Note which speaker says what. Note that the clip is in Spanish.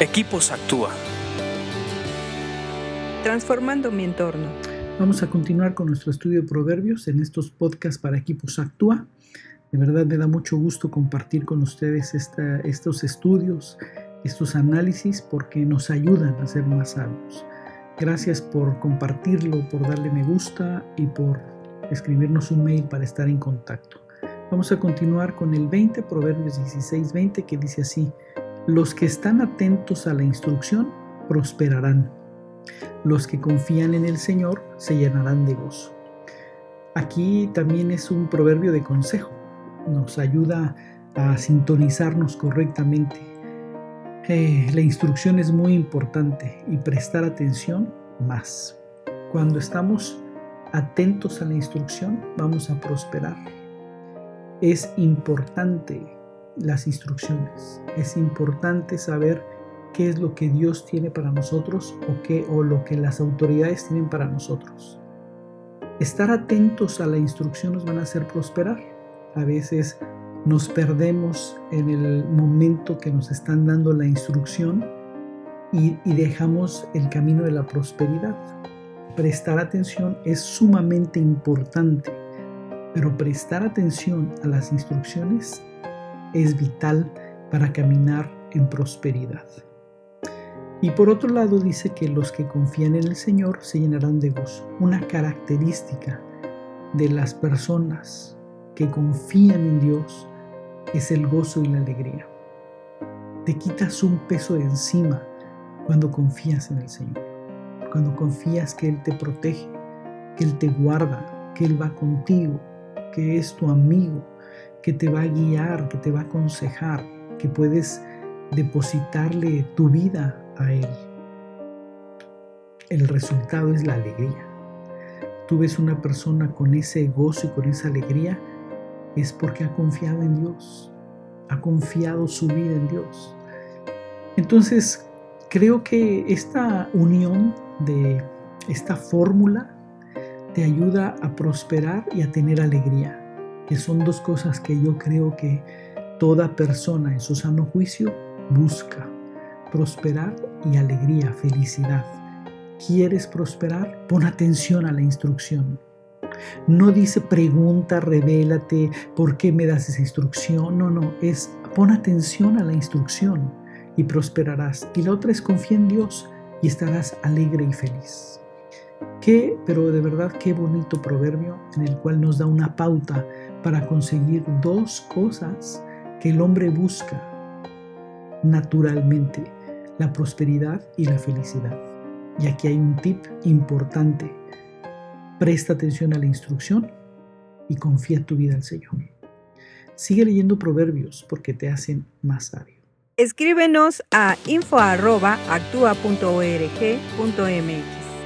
Speaker 1: Equipos Actúa.
Speaker 2: Transformando mi entorno.
Speaker 3: Vamos a continuar con nuestro estudio de proverbios en estos podcasts para Equipos Actúa. De verdad me da mucho gusto compartir con ustedes estos estudios, estos análisis, porque nos ayudan a ser más sabios. Gracias por compartirlo, por darle me gusta y por escribirnos un mail para estar en contacto. Vamos a continuar con el 20, Proverbios 16, 20, que dice así, los que están atentos a la instrucción prosperarán. Los que confían en el Señor se llenarán de gozo. Aquí también es un proverbio de consejo. Nos ayuda a sintonizarnos correctamente. Eh, la instrucción es muy importante y prestar atención más. Cuando estamos atentos a la instrucción, vamos a prosperar. Es importante las instrucciones. Es importante saber qué es lo que Dios tiene para nosotros o, qué, o lo que las autoridades tienen para nosotros. Estar atentos a la instrucción nos van a hacer prosperar. A veces nos perdemos en el momento que nos están dando la instrucción y, y dejamos el camino de la prosperidad. Prestar atención es sumamente importante, pero prestar atención a las instrucciones es vital para caminar en prosperidad. Y por otro lado dice que los que confían en el Señor se llenarán de gozo. Una característica de las personas que confían en Dios es el gozo y la alegría. Te quitas un peso de encima cuando confías en el Señor. Cuando confías que Él te protege, que Él te guarda, que Él va contigo, que es tu amigo, que te va a guiar, que te va a aconsejar, que puedes depositarle tu vida a Él. El resultado es la alegría. Tú ves una persona con ese gozo y con esa alegría, es porque ha confiado en Dios, ha confiado su vida en Dios. Entonces, creo que esta unión de esta fórmula te ayuda a prosperar y a tener alegría que son dos cosas que yo creo que toda persona en su sano juicio busca. Prosperar y alegría, felicidad. ¿Quieres prosperar? Pon atención a la instrucción. No dice pregunta, revélate, ¿por qué me das esa instrucción? No, no, es pon atención a la instrucción y prosperarás. Y la otra es confía en Dios y estarás alegre y feliz. Qué, pero de verdad qué bonito proverbio en el cual nos da una pauta para conseguir dos cosas que el hombre busca naturalmente, la prosperidad y la felicidad. Y aquí hay un tip importante. Presta atención a la instrucción y confía tu vida al Señor. Sigue leyendo proverbios porque te hacen más sabio.
Speaker 2: Escríbenos a info.actua.org.mx.